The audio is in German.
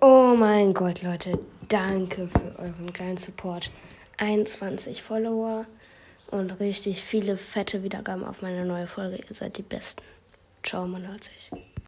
Oh mein Gott, Leute. Danke für euren geilen Support. 21 Follower und richtig viele fette Wiedergaben auf meine neue Folge. Ihr seid die Besten. Ciao, man hört sich.